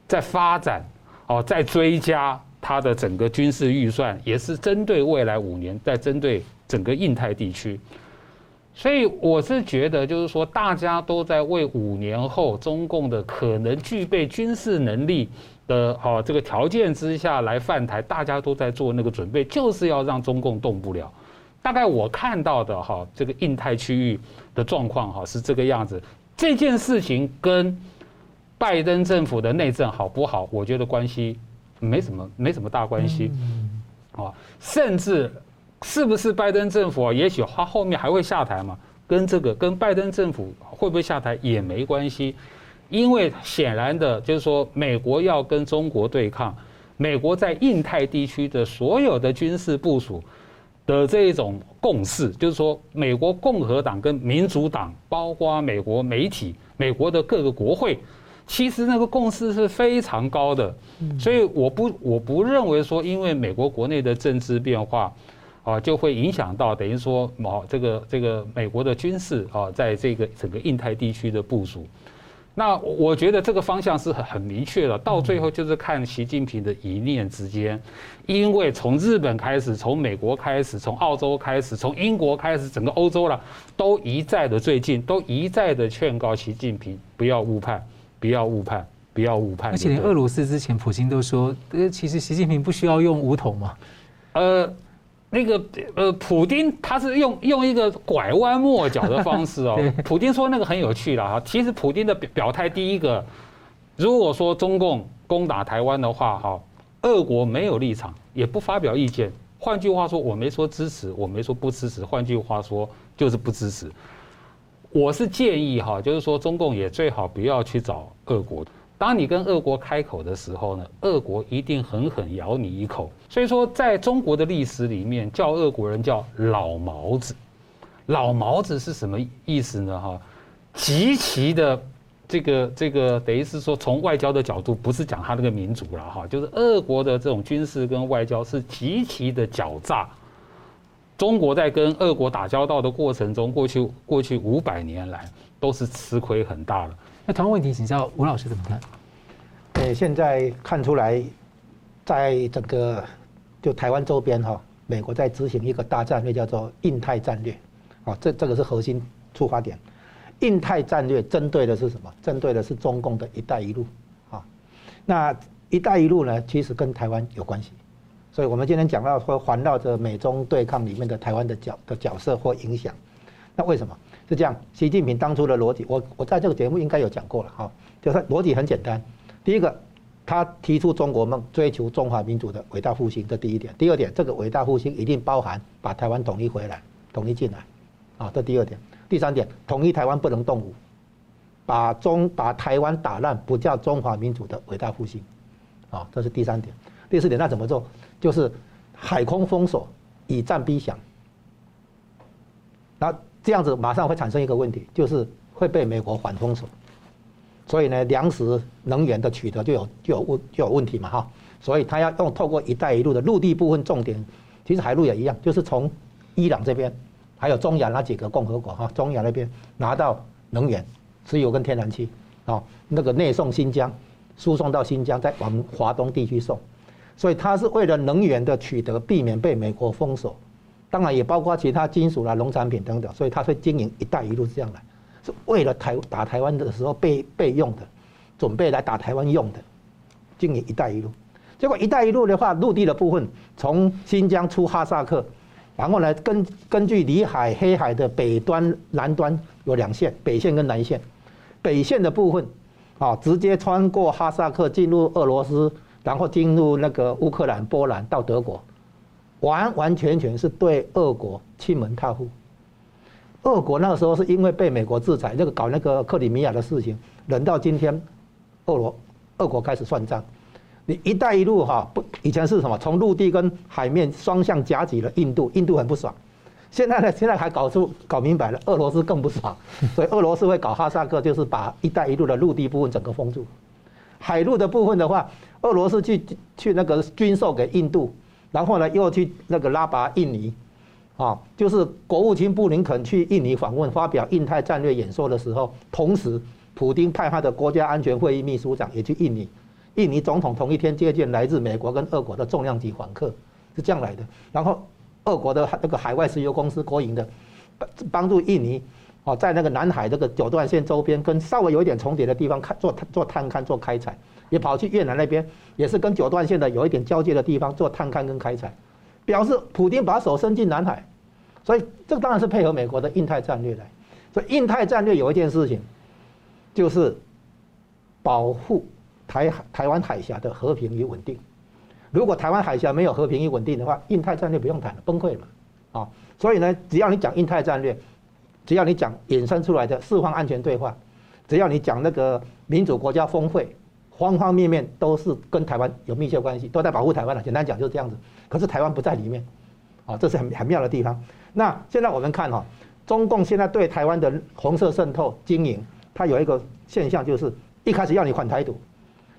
在发展，哦，在追加。它的整个军事预算也是针对未来五年，在针对整个印太地区，所以我是觉得，就是说，大家都在为五年后中共的可能具备军事能力的哈这个条件之下来犯台，大家都在做那个准备，就是要让中共动不了。大概我看到的哈这个印太区域的状况哈是这个样子。这件事情跟拜登政府的内政好不好？我觉得关系。没什么，没什么大关系，啊，甚至是不是拜登政府啊？也许他后面还会下台嘛？跟这个跟拜登政府会不会下台也没关系，因为显然的就是说，美国要跟中国对抗，美国在印太地区的所有的军事部署的这一种共识，就是说，美国共和党跟民主党，包括美国媒体、美国的各个国会，其实那个共识是非常高的。所以我不我不认为说，因为美国国内的政治变化，啊，就会影响到等于说，某这个这个美国的军事啊，在这个整个印太地区的部署。那我觉得这个方向是很很明确的，到最后就是看习近平的一念之间，因为从日本开始，从美国开始，从澳洲开始，从英国开始，整个欧洲了，都一再的最近都一再的劝告习近平不要误判，不要误判，不要误判。而且连俄罗斯之前普京都说，呃，其实习近平不需要用武统嘛，呃。那个呃，普丁他是用用一个拐弯抹角的方式哦。[laughs] 普丁说那个很有趣了哈。其实普丁的表表态，第一个，如果说中共攻打台湾的话哈，俄国没有立场，也不发表意见。换句话说，我没说支持，我没说不支持。换句话说，就是不支持。我是建议哈，就是说中共也最好不要去找俄国。当你跟俄国开口的时候呢，俄国一定狠狠咬你一口。所以说，在中国的历史里面，叫俄国人叫老毛子。老毛子是什么意思呢？哈，极其的这个这个，等于是说，从外交的角度，不是讲他那个民族了哈，就是俄国的这种军事跟外交是极其的狡诈。中国在跟俄国打交道的过程中，过去过去五百年来都是吃亏很大的。那同样问题，请教吴老师怎么看？呃，现在看出来，在整个就台湾周边哈，美国在执行一个大战略，叫做印太战略，啊，这这个是核心出发点。印太战略针对的是什么？针对的是中共的一带一路，啊，那一带一路呢，其实跟台湾有关系，所以我们今天讲到说环绕着美中对抗里面的台湾的角的角色或影响，那为什么？是这样，习近平当初的逻辑，我我在这个节目应该有讲过了哈，就是逻辑很简单。第一个，他提出中国梦，追求中华民族的伟大复兴，这第一点。第二点，这个伟大复兴一定包含把台湾统一回来，统一进来，啊，这第二点。第三点，统一台湾不能动武，把中把台湾打烂不叫中华民族的伟大复兴，啊，这是第三点。第四点，那怎么做？就是海空封锁，以战逼降。那这样子马上会产生一个问题，就是会被美国反封锁，所以呢，粮食、能源的取得就有就有问就有问题嘛哈，所以他要用透过“一带一路”的陆地部分重点，其实海陆也一样，就是从伊朗这边，还有中亚那几个共和国哈，中亚那边拿到能源、石油跟天然气，啊，那个内送新疆，输送到新疆，再往华东地区送，所以他是为了能源的取得，避免被美国封锁。当然也包括其他金属啦、农产品等等，所以他会经营“一带一路”这样来，是为了台打台湾的时候备备用的，准备来打台湾用的，经营“一带一路”。结果“一带一路”的话，陆地的部分从新疆出哈萨克，然后呢，根根据里海、黑海的北端、南端有两线，北线跟南线。北线的部分啊，直接穿过哈萨克进入俄罗斯，然后进入那个乌克兰、波兰到德国。完完全全是对俄国欺门踏户。俄国那个时候是因为被美国制裁，那个搞那个克里米亚的事情，忍到今天，俄罗俄国开始算账。你“一带一路”哈不以前是什么？从陆地跟海面双向夹击了印度，印度很不爽。现在呢，现在还搞出搞明白了，俄罗斯更不爽。所以俄罗斯会搞哈萨克，就是把“一带一路”的陆地部分整个封住。海陆的部分的话，俄罗斯去去那个军售给印度。然后呢，又去那个拉拔印尼，啊，就是国务卿布林肯去印尼访问，发表印太战略演说的时候，同时，普丁派他的国家安全会议秘书长也去印尼，印尼总统同一天接见来自美国跟俄国的重量级访客，是这样来的。然后，俄国的那个海外石油公司国营的，帮助印尼，哦，在那个南海这个九段线周边跟稍微有一点重叠的地方看做做探勘做开采。也跑去越南那边，也是跟九段线的有一点交界的地方做探勘跟开采，表示普丁把手伸进南海，所以这当然是配合美国的印太战略来。所以印太战略有一件事情，就是保护台台湾海峡的和平与稳定。如果台湾海峡没有和平与稳定的话，印太战略不用谈了，崩溃了啊！所以呢，只要你讲印太战略，只要你讲衍生出来的四方安全对话，只要你讲那个民主国家峰会。方方面面都是跟台湾有密切关系，都在保护台湾了。简单讲就是这样子。可是台湾不在里面，啊，这是很很妙的地方。那现在我们看哈，中共现在对台湾的红色渗透经营，它有一个现象，就是一开始要你反台独。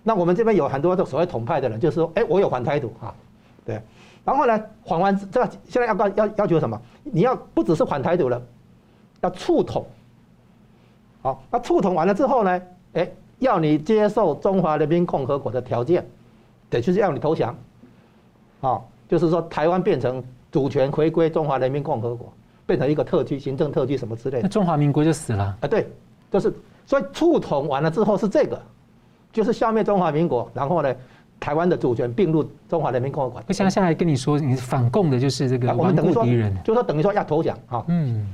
那我们这边有很多的所谓统派的人，就是说，哎，我有反台独啊，对。然后呢，反完这现在要要要求什么？你要不只是反台独了，要促统。好，那促统完了之后呢，哎，要你接受中华人民共和国的条件，对，就是要你投降。好，就是说台湾变成主权回归中华人民共和国，变成一个特区、行政特区什么之类的。那中华民国就死了。啊，对，就是所以促统完了之后是这个。就是消灭中华民国，然后呢，台湾的主权并入中华人民共和国。不像现在跟你说，你反共的就是这个顽固敌人，就说等于说要投降啊。嗯。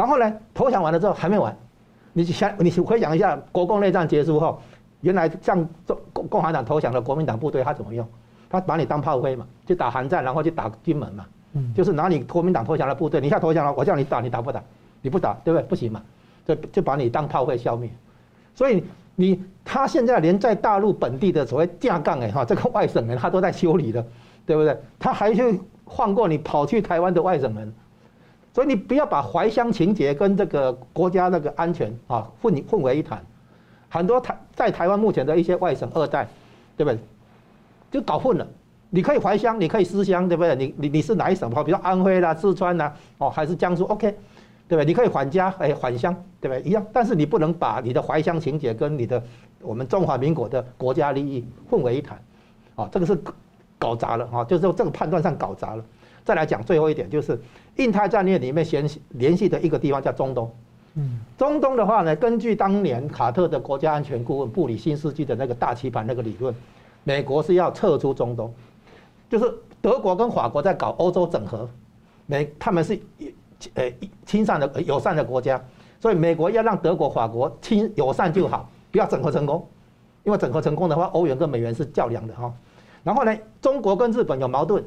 然后呢，投降完了之后还没完，你想，你回想一下，国共内战结束后，原来向中共共产党投降的国民党部队他怎么用？他把你当炮灰嘛，去打韩战，然后去打金门嘛。嗯。就是拿你国民党投降的部队，你现在投降了，我叫你打，你打不打？你不打，对不对？不行嘛，就就把你当炮灰消灭。所以。你他现在连在大陆本地的所谓架杠哎哈，这个外省人他都在修理的，对不对？他还去放过你跑去台湾的外省人，所以你不要把怀乡情结跟这个国家那个安全啊混混为一谈。很多台在台湾目前的一些外省二代，对不对？就搞混了。你可以怀乡，你可以思乡，对不对？你你你是哪一省？比如安徽啦、四川啦，哦，还是江苏？OK。对不对？你可以返家，哎，返乡，对不对？一样，但是你不能把你的怀乡情结跟你的我们中华民国的国家利益混为一谈，啊，这个是搞砸了啊，就是说这个判断上搞砸了。再来讲最后一点，就是印太战略里面联系联系的一个地方叫中东。嗯，中东的话呢，根据当年卡特的国家安全顾问布里新斯基的那个大棋盘那个理论，美国是要撤出中东，就是德国跟法国在搞欧洲整合，美他们是。呃，亲善的友善的国家，所以美国要让德国、法国亲友善就好，不要整合成功，因为整合成功的话，欧元跟美元是较量的哈。然后呢，中国跟日本有矛盾，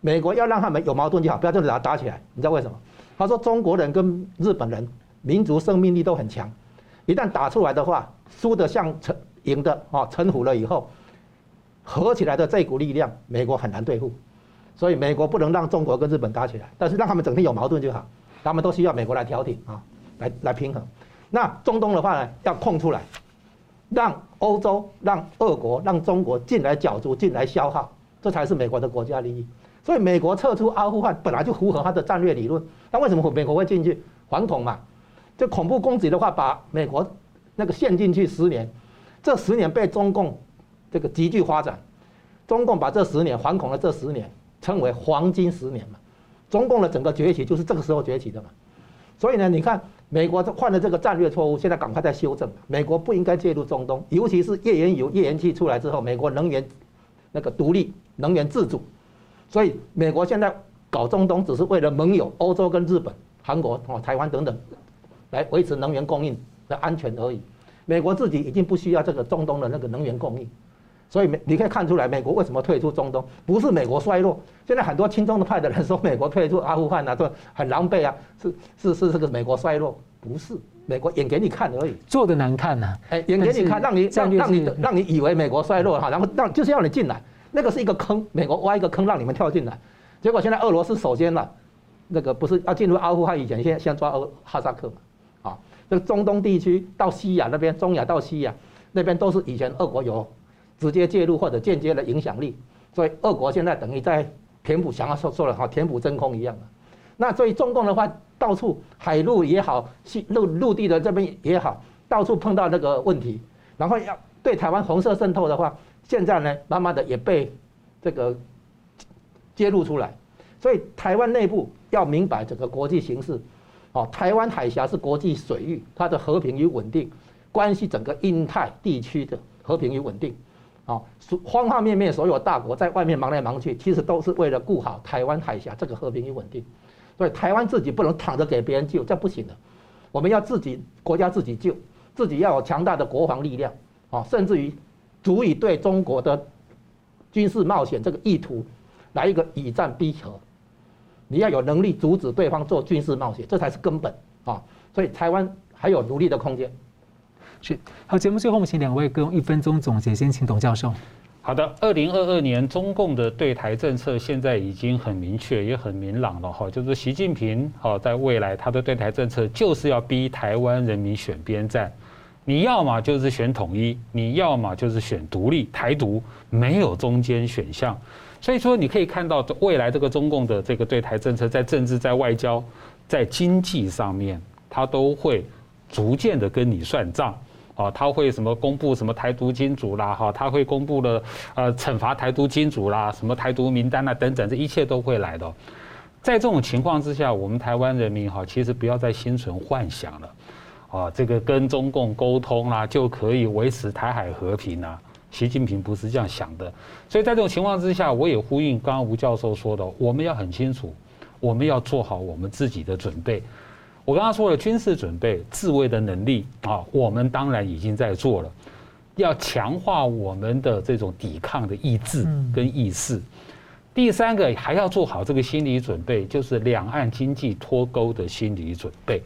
美国要让他们有矛盾就好，不要这样子打打起来。你知道为什么？他说中国人跟日本人民族生命力都很强，一旦打出来的话，输的像成赢的啊，臣服了以后，合起来的这股力量，美国很难对付。所以美国不能让中国跟日本打起来，但是让他们整天有矛盾就好，他们都需要美国来调停啊，来来平衡。那中东的话呢，要空出来，让欧洲、让俄国、让中国进来角逐、进来消耗，这才是美国的国家利益。所以美国撤出阿富汗本来就符合他的战略理论，那为什么美国会进去？反恐嘛，这恐怖攻击的话，把美国那个陷进去十年，这十年被中共这个急剧发展，中共把这十年反恐的这十年。称为黄金十年嘛，中共的整个崛起就是这个时候崛起的嘛，所以呢，你看美国犯了这个战略错误，现在赶快在修正。美国不应该介入中东，尤其是页岩油、页岩气出来之后，美国能源那个独立、能源自主，所以美国现在搞中东只是为了盟友欧洲跟日本、韩国、哦台湾等等，来维持能源供应的安全而已。美国自己已经不需要这个中东的那个能源供应。所以美你可以看出来，美国为什么退出中东？不是美国衰落。现在很多亲中的派的人说美国退出阿富汗啊，都很狼狈啊，是是是这个美国衰落，不是美国演给你看而已，做的难看呐、啊。哎，演给你看，让你让让你让你以为美国衰落哈，然后让就是要你进来，那个是一个坑，美国挖一个坑让你们跳进来，结果现在俄罗斯首先了，那个不是要进入阿富汗以前，先先抓俄哈萨克嘛，啊，这个中东地区到西亚那边，中亚到西亚那边都是以前俄国有。直接介入或者间接的影响力，所以俄国现在等于在填补，想要说说了哈，填补真空一样的。那所以中共的话，到处海陆也好，陆陆地的这边也好，到处碰到那个问题，然后要对台湾红色渗透的话，现在呢，慢慢的也被这个揭露出来。所以台湾内部要明白整个国际形势，哦，台湾海峡是国际水域，它的和平与稳定关系整个印太地区的和平与稳定。啊，方方面面所有大国在外面忙来忙去，其实都是为了顾好台湾海峡这个和平与稳定。所以台湾自己不能躺着给别人救，这不行的。我们要自己国家自己救，自己要有强大的国防力量啊，甚至于足以对中国的军事冒险这个意图来一个以战逼和。你要有能力阻止对方做军事冒险，这才是根本啊。所以台湾还有努力的空间。是好，节目最后我们请两位各用一分钟总结，先请董教授。好的，二零二二年中共的对台政策现在已经很明确，也很明朗了哈，就是习近平哈，在未来他的对台政策就是要逼台湾人民选边站，你要么就是选统一，你要么就是选独立台独，没有中间选项。所以说，你可以看到未来这个中共的这个对台政策，在政治、在外交、在经济上面，他都会逐渐的跟你算账。啊，他会什么公布什么台独金主啦，哈，他会公布了呃惩罚台独金主啦，什么台独名单啦等等，这一切都会来的。在这种情况之下，我们台湾人民哈，其实不要再心存幻想了，啊，这个跟中共沟通啦，就可以维持台海和平啊。习近平不是这样想的，所以在这种情况之下，我也呼应刚刚吴教授说的，我们要很清楚，我们要做好我们自己的准备。我刚刚说了军事准备、自卫的能力啊，我们当然已经在做了，要强化我们的这种抵抗的意志跟意识。第三个还要做好这个心理准备，就是两岸经济脱钩的心理准备，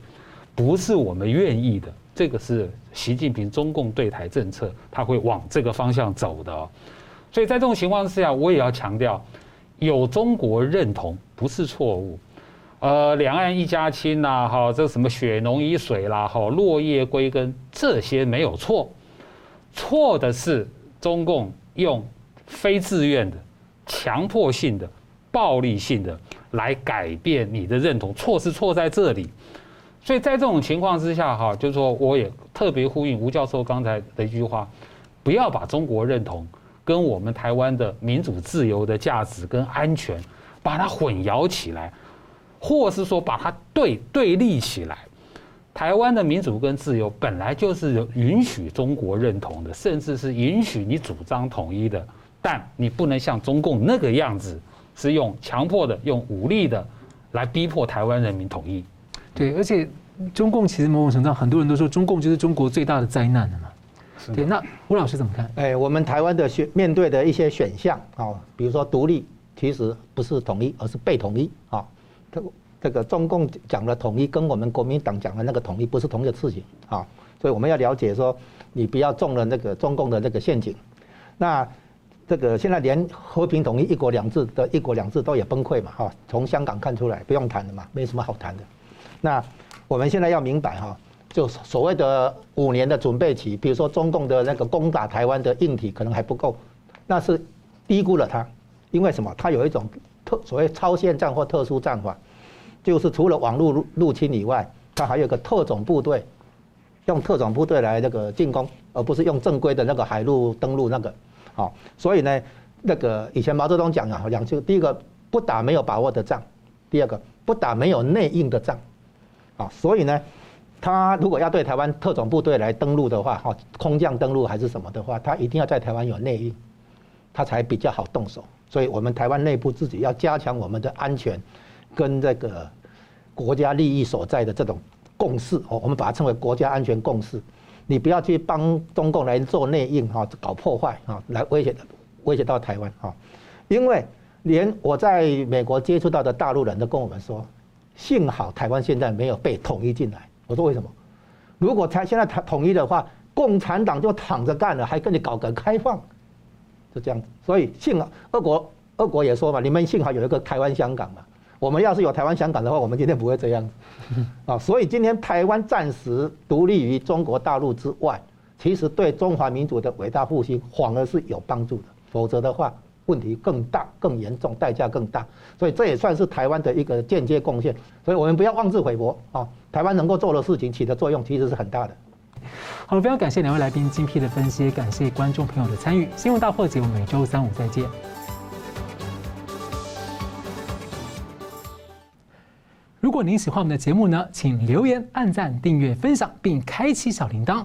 不是我们愿意的，这个是习近平中共对台政策，他会往这个方向走的。所以在这种情况之下，我也要强调，有中国认同不是错误。呃，两岸一家亲呐，哈，这什么血浓于水啦，哈，落叶归根，这些没有错，错的是中共用非自愿的、强迫性的、暴力性的来改变你的认同，错是错在这里。所以在这种情况之下，哈，就是说，我也特别呼应吴教授刚才的一句话，不要把中国认同跟我们台湾的民主自由的价值跟安全把它混淆起来。或是说把它对对立起来，台湾的民主跟自由本来就是允许中国认同的，甚至是允许你主张统一的，但你不能像中共那个样子，是用强迫的、用武力的来逼迫台湾人民统一。对，而且中共其实某种程度上，很多人都说中共就是中国最大的灾难了嘛。对，那吴老师怎么看？哎，我们台湾的选面对的一些选项啊，比如说独立，其实不是统一，而是被统一啊。这这个中共讲的统一，跟我们国民党讲的那个统一不是同一个事情啊，所以我们要了解说，你不要中了那个中共的那个陷阱。那这个现在连和平统一、一国两制的一国两制都也崩溃嘛，哈，从香港看出来，不用谈了嘛，没什么好谈的。那我们现在要明白哈，就所谓的五年的准备期，比如说中共的那个攻打台湾的硬体可能还不够，那是低估了它，因为什么？它有一种特。所谓超限战或特殊战法，就是除了网络入入侵以外，它还有个特种部队，用特种部队来那个进攻，而不是用正规的那个海陆登陆那个。好，所以呢，那个以前毛泽东讲啊，两句：第一个不打没有把握的仗，第二个不打没有内应的仗。啊，所以呢，他如果要对台湾特种部队来登陆的话，哈，空降登陆还是什么的话，他一定要在台湾有内应，他才比较好动手。所以我们台湾内部自己要加强我们的安全，跟这个国家利益所在的这种共识哦，我们把它称为国家安全共识。你不要去帮中共来做内应哈，搞破坏啊，来威胁威胁到台湾哈。因为连我在美国接触到的大陆人都跟我们说，幸好台湾现在没有被统一进来。我说为什么？如果台现在统统一的话，共产党就躺着干了，还跟你搞革开放。就这样子，所以幸好俄国，俄国也说嘛，你们幸好有一个台湾、香港嘛。我们要是有台湾、香港的话，我们今天不会这样子啊。所以今天台湾暂时独立于中国大陆之外，其实对中华民族的伟大复兴反而是有帮助的。否则的话，问题更大、更严重，代价更大。所以这也算是台湾的一个间接贡献。所以我们不要妄自菲薄啊。台湾能够做的事情，起的作用其实是很大的。好了，非常感谢两位来宾精辟的分析，感谢观众朋友的参与。新闻大破解，我们每周三五再见。如果您喜欢我们的节目呢，请留言、按赞、订阅、分享，并开启小铃铛。